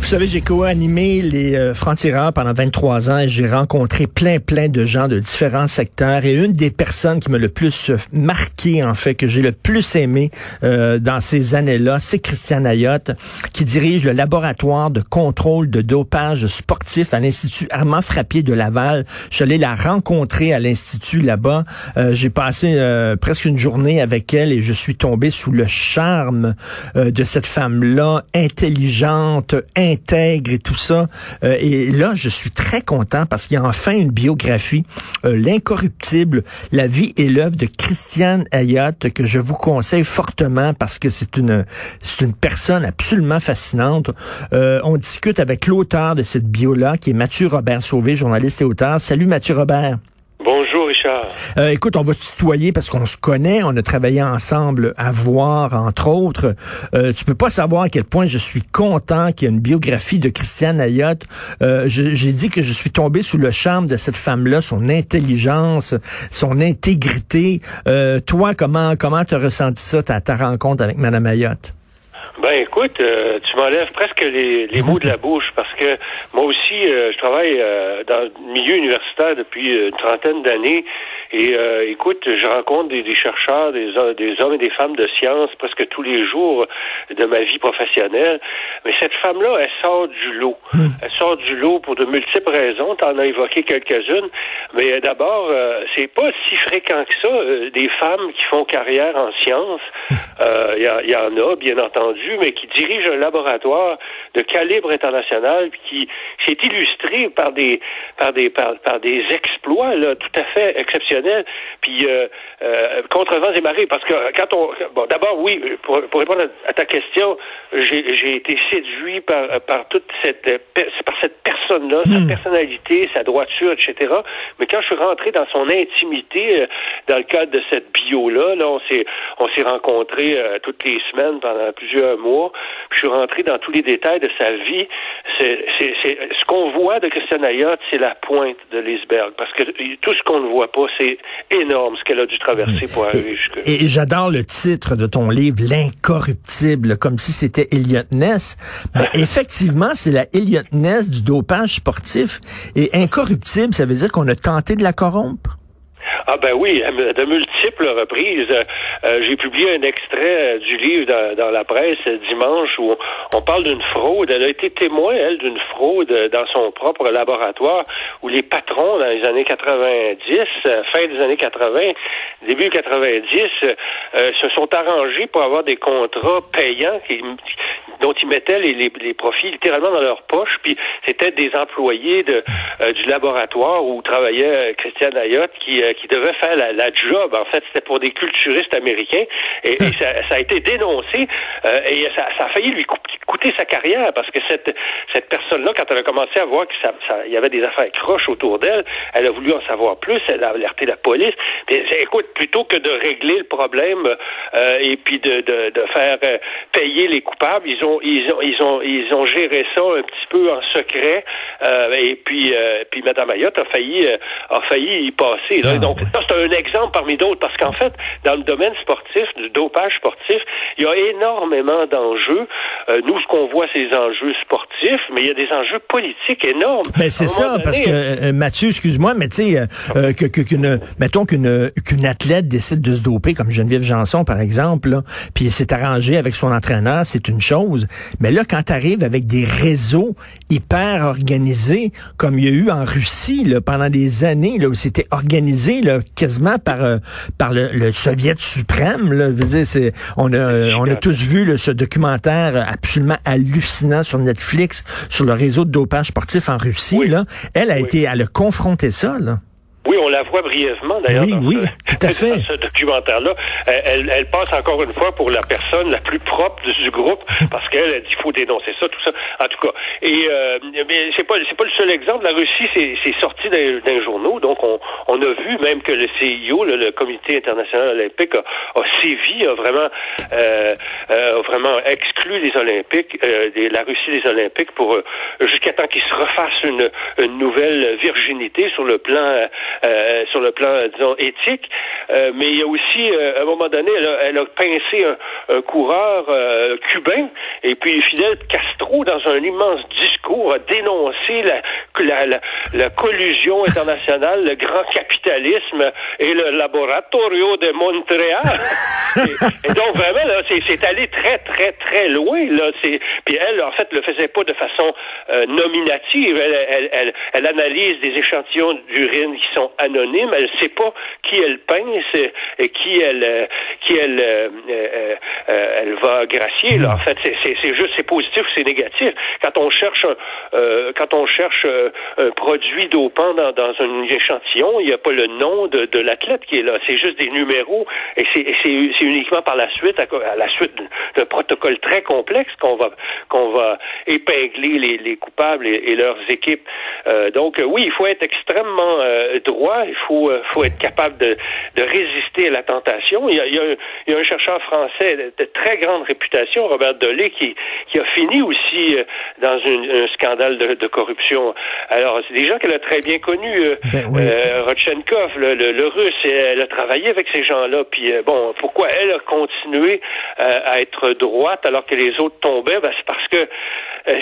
Vous savez, j'ai co-animé les euh, francs-tireurs pendant 23 ans et j'ai rencontré plein, plein de gens de différents secteurs. Et une des personnes qui m'a le plus marqué, en fait, que j'ai le plus aimé euh, dans ces années-là, c'est Christiane Ayotte, qui dirige le laboratoire de contrôle de dopage sportif à l'Institut Armand Frappier de Laval. Je suis allé la rencontrer à l'Institut là-bas. Euh, j'ai passé euh, presque une journée avec elle et je suis tombé sous le charme euh, de cette femme-là, intelligente, intègre et tout ça. Euh, et là, je suis très content parce qu'il y a enfin une biographie, euh, L'incorruptible, la vie et l'œuvre de Christiane Ayotte, que je vous conseille fortement parce que c'est une, c'est une personne absolument fascinante. Euh, on discute avec l'auteur de cette bio-là, qui est Mathieu Robert Sauvé, journaliste et auteur. Salut Mathieu Robert. Euh, écoute, on va te tutoyer parce qu'on se connaît, on a travaillé ensemble à voir, entre autres. Euh, tu peux pas savoir à quel point je suis content qu'il y ait une biographie de Christiane Ayotte. Euh, J'ai dit que je suis tombé sous le charme de cette femme-là, son intelligence, son intégrité. Euh, toi, comment comment t'as ressenti ça, ta, ta rencontre avec Madame Ayotte? Ben écoute, euh, tu m'enlèves presque les, les, mots de la bouche parce que moi aussi, euh, je travaille euh, dans le milieu universitaire depuis une trentaine d'années et écoute, je rencontre des, des, chercheurs, des, des hommes et des femmes de science presque tous les jours de ma vie professionnelle. Mais cette femme-là, elle sort du lot. Elle sort du lot pour de multiples raisons. Tu en as évoqué quelques-unes. Mais d'abord, c'est pas si fréquent que ça des femmes qui font carrière en sciences. Il y, y en a, bien entendu mais qui dirige un laboratoire de calibre international, puis qui s'est illustré par des par des par, par des exploits là, tout à fait exceptionnels, puis euh, euh, contre vents et marées, parce que quand on bon d'abord oui pour, pour répondre à, ta question, j'ai été séduit par par toute cette par cette personne là, sa personnalité, sa droiture, etc. Mais quand je suis rentré dans son intimité, euh, dans le cadre de cette bio là, on s'est on s'est rencontrés euh, toutes les semaines pendant plusieurs mois. je suis rentré dans tous les détails de sa vie. C'est, ce qu'on voit de Christiane Ayotte, c'est la pointe de l'iceberg. Parce que tout ce qu'on ne voit pas, c'est énorme ce qu'elle a dû traverser pour arriver jusque Et, j'adore le titre de ton livre, L'incorruptible, comme si c'était Elliot Ness. Mais effectivement, c'est la Elliot Ness du dopage sportif. Et incorruptible, ça veut dire qu'on a tenté de la corrompre? Ah ben oui, de multiples reprises. Euh, j'ai publié un extrait du livre dans, la presse dimanche où on parle d'une fraude. Elle a été témoin, elle, d'une fraude dans son propre laboratoire où les patrons dans les années 90, fin des années 80, début 90, euh, se sont arrangés pour avoir des contrats payants dont ils mettaient les, profits littéralement dans leur poche. Puis c'était des employés euh, du laboratoire où travaillait Christiane Ayotte qui, qui faire la, la job. En fait, c'était pour des culturistes américains et, ça, ça, a été dénoncé euh, et ça, ça, a failli lui coûter sa carrière parce que cette cette personne-là, quand elle a commencé à voir qu'il y avait des affaires croches autour d'elle, elle a voulu en savoir plus. Elle a alerté la police. Mais, écoute, plutôt que de régler le problème euh, et puis de, de, de faire euh, payer les coupables, ils ont ils ont ils ont ils ont géré ça un petit peu en secret. Et puis puis Madame Ayotte a failli a failli y passer. Là. Ah, Donc ça, c'est un exemple parmi d'autres, parce qu'en fait, dans le domaine sportif, du dopage sportif, il y a énormément d'enjeux. Euh, nous, ce qu'on voit, c'est les enjeux sportifs, mais il y a des enjeux politiques énormes. Mais c'est ça, parce que, euh, Mathieu, excuse-moi, mais tu sais, euh, que, qu'une, mettons qu'une, qu'une athlète décide de se doper, comme Geneviève Janson, par exemple, là, puis s'est arrangé avec son entraîneur, c'est une chose. Mais là, quand tu arrives avec des réseaux hyper organisés, comme il y a eu en Russie, là, pendant des années, là, où c'était organisé, là, quasiment par euh, par le, le soviet suprême. Là. Je veux dire, c'est on a on a tous vu là, ce documentaire absolument hallucinant sur Netflix sur le réseau de dopage sportif en Russie. Là, elle a été, elle a confronté ça. Là. Oui, on la voit brièvement d'ailleurs oui, dans, oui, ce, tout à fait. dans ce documentaire-là. Elle, elle, passe encore une fois pour la personne la plus propre du groupe parce qu'elle dit qu'il faut dénoncer ça, tout ça. En tout cas, et euh, mais c'est pas c'est pas le seul exemple. La Russie, c'est sorti d'un journaux, donc on, on a vu même que le CIO, le, le Comité international olympique, a, a sévi, a vraiment euh, a vraiment exclu les Olympiques, euh, des, la Russie des Olympiques pour euh, jusqu'à temps qu'ils se refassent une, une nouvelle virginité sur le plan euh, sur le plan, disons, éthique. Euh, mais il y a aussi, euh, à un moment donné, elle a, elle a pincé un, un coureur cubain, et puis Fidel Castro, dans un immense discours, a dénoncé la, la, la, collusion internationale, le grand capitalisme et le laboratorio de Montréal. et, donc, vraiment, là, c'est allé très, très, très loin. Là. Puis elle, en fait, le faisait pas de façon nominative. Elle, elle, elle, elle analyse des échantillons d'urine qui sont anonymes. Elle ne sait pas qui elle pince et qui elle euh, qui elle euh, euh, elle va gracier. Là, en fait, c'est juste c'est positif ou c'est négatif. Quand on cherche un, quand on cherche un produit dopant dans, dans un échantillon, il n'y a pas le nom de, de l'athlète qui est là. C'est juste des numéros et c'est uniquement par la suite à, la suite d'un protocole très complexe qu'on va qu'on va épingler les, les coupables et, leurs équipes. donc oui, il faut être extrêmement droit, il faut, euh, faut être capable de, de résister à la tentation. Il y a, il y a, un, il y a un chercheur français de, très grande réputation, Robert Dolé, qui, qui a fini aussi euh, dans une, un scandale de, de, corruption. Alors, c'est des gens qu'elle a très bien connus. Euh, ben euh, Rodchenkov, le, le, le, russe, elle a travaillé avec ces gens-là. Puis, bon, pourquoi elle a continué à être droite alors que les autres tombaient? Ben, c'est parce que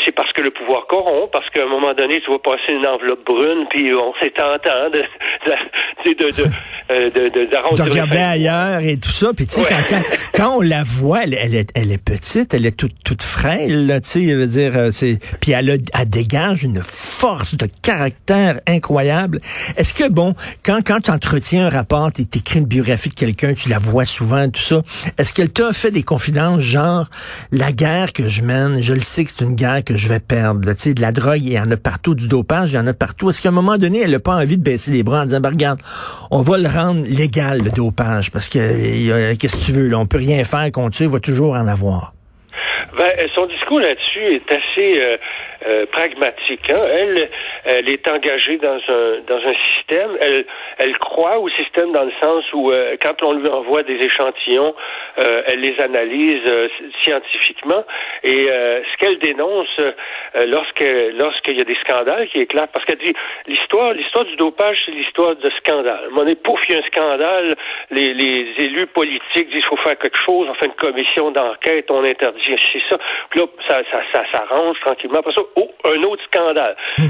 c'est parce que le pouvoir corrompt, parce qu'à un moment donné, tu vas passer une enveloppe brune, puis on s'est tentant de, de, de, de euh, de, de, de regarder ailleurs et tout ça. Puis tu sais, quand, quand, quand, on la voit, elle, elle, est, elle est petite, elle est toute, toute frêle, tu sais, veut dire, euh, c'est, puis elle, a, elle dégage une force de caractère incroyable. Est-ce que bon, quand quand tu entretiens un rapport, tu écris une biographie de quelqu'un, tu la vois souvent, tout ça, est-ce qu'elle t'a fait des confidences genre la guerre que je mène, je le sais que c'est une guerre que je vais perdre. Sais, de la drogue, il y en a partout, du dopage, il y en a partout. Est-ce qu'à un moment donné, elle n'a pas envie de baisser les bras en disant, ben, regarde, on va le légal, le dopage, parce que qu'est-ce que tu veux, là, on peut rien faire contre ça, il va toujours en avoir. Ben, son discours là-dessus est assez euh, euh, pragmatique. Hein. Elle, elle est engagée dans un dans un système. Elle, elle croit au système dans le sens où euh, quand on lui envoie des échantillons, euh, elle les analyse scientifiquement. Et ce qu'elle dénonce lorsque lorsqu'il y a des scandales qui éclatent, parce qu'elle dit l'histoire l'histoire du dopage, c'est l'histoire de scandale. Mon pouf, il y a un scandale. Les, les élus politiques disent faut faire quelque chose. On fait une commission d'enquête, on interdit c'est ça. Puis là, ça, ça, ça s'arrange tranquillement. Après ça, oh, un autre scandale. Hmm.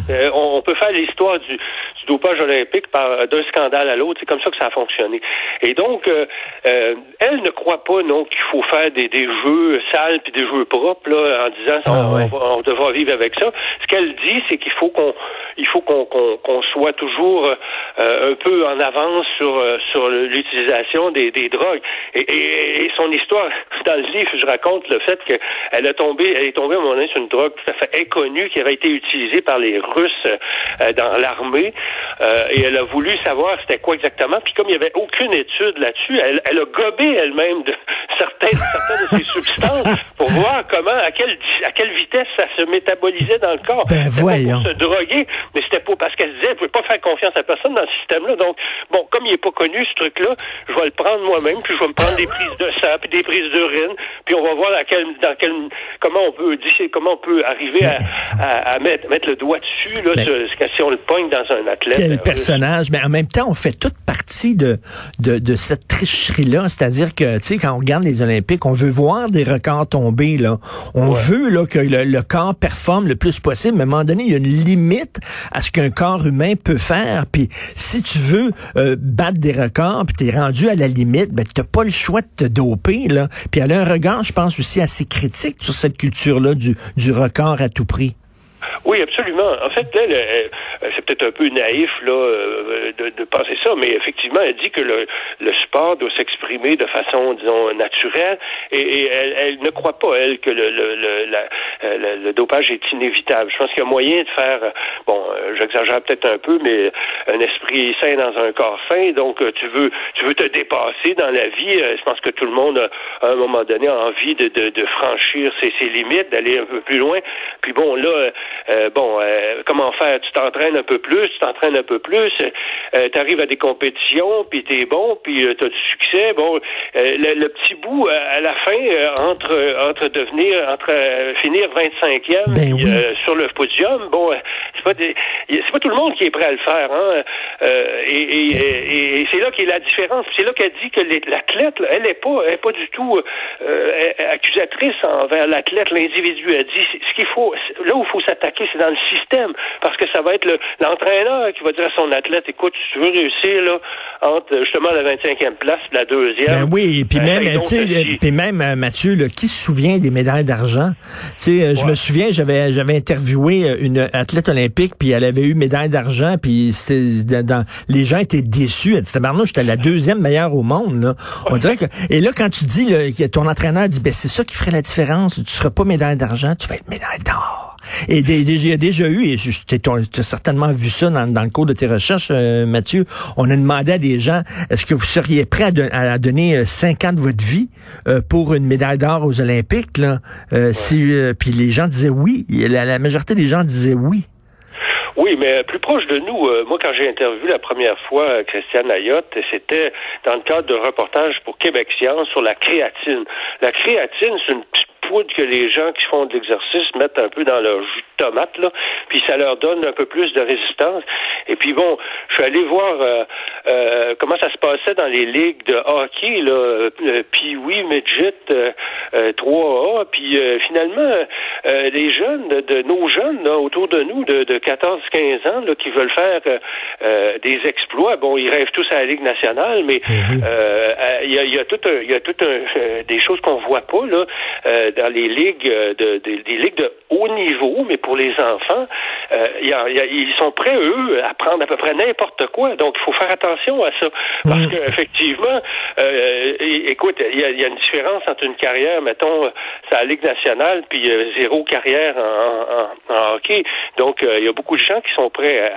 On, peut faire l'histoire du, du, dopage olympique par d'un scandale à l'autre. C'est comme ça que ça a fonctionné. Et donc, euh, euh, elle ne croit pas non qu'il faut faire des, des jeux sales puis des jeux propres là, en disant ah, on, devra vivre avec ça. Ce qu'elle dit, c'est qu'il faut qu'on il faut qu'on soit toujours un peu en avance sur sur l'utilisation des, des drogues. Et, et, et, son histoire dans le livre, je raconte le fait qu'elle a tombé, elle est tombée à un moment donné sur une drogue tout à fait inconnue qui avait été utilisé par les Russes euh, dans l'armée. Euh, et elle a voulu savoir c'était quoi exactement. Puis comme il n'y avait aucune étude là-dessus, elle, elle, a gobé elle-même de certaines, certaines de ces substances pour voir comment, à quelle, à quelle vitesse ça se métabolisait dans le corps. Ben voyons. Pour se droguer, mais c'était pas parce qu'elle disait, elle pouvait pas faire confiance à personne dans ce système-là. Donc, bon, comme il est pas connu ce truc-là, je vais le prendre moi-même, puis je vais me prendre des prises de sang, puis des prises d'urine, puis on va voir dans quel, dans quel, comment on peut, comment on peut arriver à, à, mettre, mettre, le doigt dessus, là, si on le pogne dans un athlète. Quel euh, personnage. Mais en même temps, on fait toute partie de, de, de cette tricherie-là. C'est-à-dire que, tu sais, quand on regarde les Olympiques, on veut voir des records tomber, là. On veut, là, que le, corps performe le plus possible. Mais à un moment donné, il y a une limite à ce qu'un corps humain peut faire. Puis, si tu veux euh, battre des records, puis t'es rendu à la limite, ben, t'as pas le choix de te doper, là. Puis, elle a un regard, je pense, aussi assez critique sur cette culture-là du, du record à tout prix. Oui, absolument. En fait, elle, c'est peut-être un peu naïf là euh, de, de, penser ça, mais effectivement, elle dit que le, le sport doit s'exprimer de façon, disons, naturelle, et, elle, elle, ne croit pas elle que le, le, le, le, dopage est inévitable. Je pense qu'il y a moyen de faire, bon, euh, j'exagère peut-être un peu, mais un esprit sain dans un corps sain. Donc, tu veux, tu veux te dépasser dans la vie. Je pense que tout le monde a, à un moment donné envie de, de, de franchir ses, ses limites, d'aller un peu plus loin. Puis bon, là, euh, bon, euh, comment faire? Tu t'entraînes un peu plus, tu t'entraînes un peu plus, euh, tu arrives à des compétitions, puis t'es bon, puis tu as du succès. Bon, le, petit bout à la fin entre entre devenir, entre finir 25e ben sur le podium, bon, c'est pas c'est pas tout le monde qui est prêt à le faire, hein. et, c'est là qu'est la différence. C'est là qu'elle dit que l'athlète, elle est pas, elle est pas du tout accusatrice envers l'athlète, l'individu. Elle dit ce qu'il faut, là où il faut s'attaquer, c'est dans le système, parce que ça va être l'entraîneur qui va dire à son athlète, écoute, si tu veux réussir là, entre justement la 25e place et la deuxième. Ben oui, et puis ben, même, tu sais, puis même euh, Mathieu, là, qui se souvient des médailles d'argent? Tu sais, euh, je me souviens, j'avais j'avais interviewé euh, une athlète olympique, puis elle avait eu médaille d'argent, puis dans, les gens étaient déçus. Elle dit, j'étais la deuxième meilleure au monde. Là. On dirait que et là quand tu dis que ton entraîneur dit, ben c'est ça qui ferait la différence. Tu seras pas médaille d'argent, tu vas être médaille d'or. Et il y a déjà eu, et tu as certainement vu ça dans, le cours de tes recherches, euh, Mathieu, on a demandé à des gens, est-ce que vous seriez prêt à, donner euh, cinq ans de votre vie euh, pour une médaille d'or aux Olympiques? Là? si, puis les gens disaient oui. La, la majorité des gens disaient oui. Oui, mais plus proche de nous, moi quand j'ai interviewé la première fois Christiane Ayotte, c'était dans le cadre d'un reportage pour Québec Science sur la créatine. La créatine, c'est une que les gens qui font de l'exercice mettent un peu dans leur jus de tomate, là, puis ça leur donne un peu plus de résistance. Et puis bon, je suis allé voir euh, euh, comment ça se passait dans les ligues de hockey, là, euh, puis oui, midget 3A, puis finalement, les jeunes, de, nos jeunes là, autour de nous, de, de 14-15 ans, là, qui veulent faire des exploits, bon, ils rêvent tous à la Ligue nationale, mais mhm. il y, a, y, a, tout un, y a tout un, des choses qu'on voit pas là dans les ligues euh, de, des ligues de haut niveau, mais pour les enfants, euh, ils sont prêts eux à prendre à peu près n'importe quoi. Donc il faut faire attention à ça parce mm. qu'effectivement, euh, écoute, il y, a, une différence entre une carrière, mettons, c'est la Ligue nationale, puis zéro carrière en, hockey. Donc il y a beaucoup de gens qui sont prêts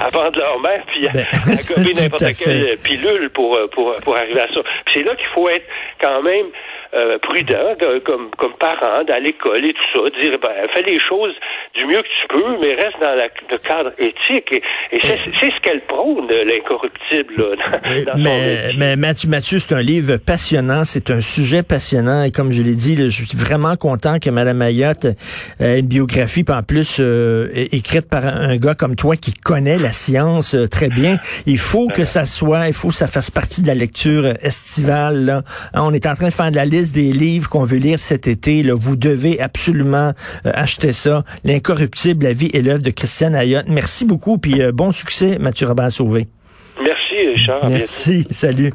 à, vendre leur mère puis à, ben, n'importe quelle pilule pour, pour pour arriver à ça. c'est là qu'il faut être quand même euh, prudent comme, comme parent à l'école et tout ça, dire ben, fais les choses du mieux que tu peux, mais reste dans le cadre éthique. Et, c'est, ce qu'elle prône, l'incorruptible. mais, mais Mathieu, Mathieu c'est un livre passionnant, c'est un sujet passionnant. Et comme je l'ai dit, je suis vraiment content que Mme Mayotte ait une biographie, en plus euh, écrite par un gars comme toi qui connaît la science euh, très bien. Il faut que ça soit, il faut que ça fasse partie de la lecture estivale. Là. Hein, on est en train de faire de la liste des livres qu'on veut lire cet été. Là. Vous devez absolument euh, acheter ça. L'incorruptible, la vie et l'œuvre de Christiane Ayotte. Merci beaucoup, puis euh, bon succès, Mathieu Sauvé. Merci, Richard. Merci, salut.